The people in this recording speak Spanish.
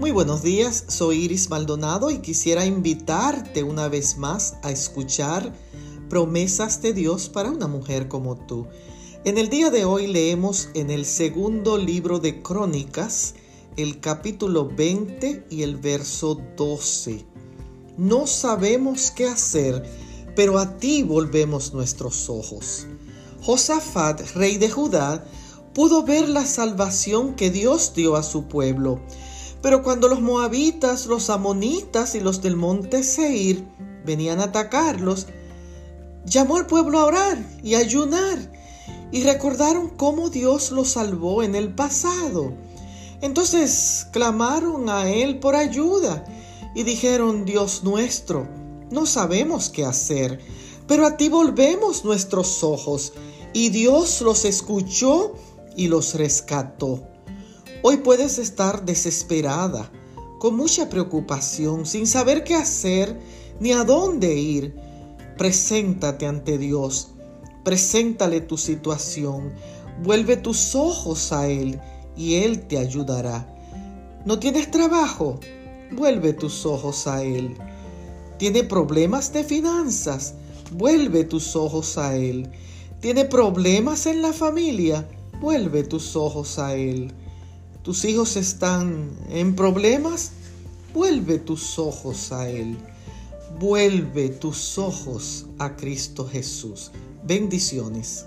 Muy buenos días, soy Iris Maldonado y quisiera invitarte una vez más a escuchar promesas de Dios para una mujer como tú. En el día de hoy leemos en el segundo libro de Crónicas el capítulo 20 y el verso 12. No sabemos qué hacer, pero a ti volvemos nuestros ojos. Josafat, rey de Judá, pudo ver la salvación que Dios dio a su pueblo. Pero cuando los moabitas, los amonitas y los del monte Seir venían a atacarlos, llamó al pueblo a orar y ayunar y recordaron cómo Dios los salvó en el pasado. Entonces clamaron a Él por ayuda y dijeron, Dios nuestro, no sabemos qué hacer, pero a ti volvemos nuestros ojos. Y Dios los escuchó y los rescató. Hoy puedes estar desesperada, con mucha preocupación, sin saber qué hacer ni a dónde ir. Preséntate ante Dios, preséntale tu situación, vuelve tus ojos a Él y Él te ayudará. ¿No tienes trabajo? Vuelve tus ojos a Él. ¿Tiene problemas de finanzas? Vuelve tus ojos a Él. ¿Tiene problemas en la familia? Vuelve tus ojos a Él. ¿Tus hijos están en problemas? Vuelve tus ojos a Él. Vuelve tus ojos a Cristo Jesús. Bendiciones.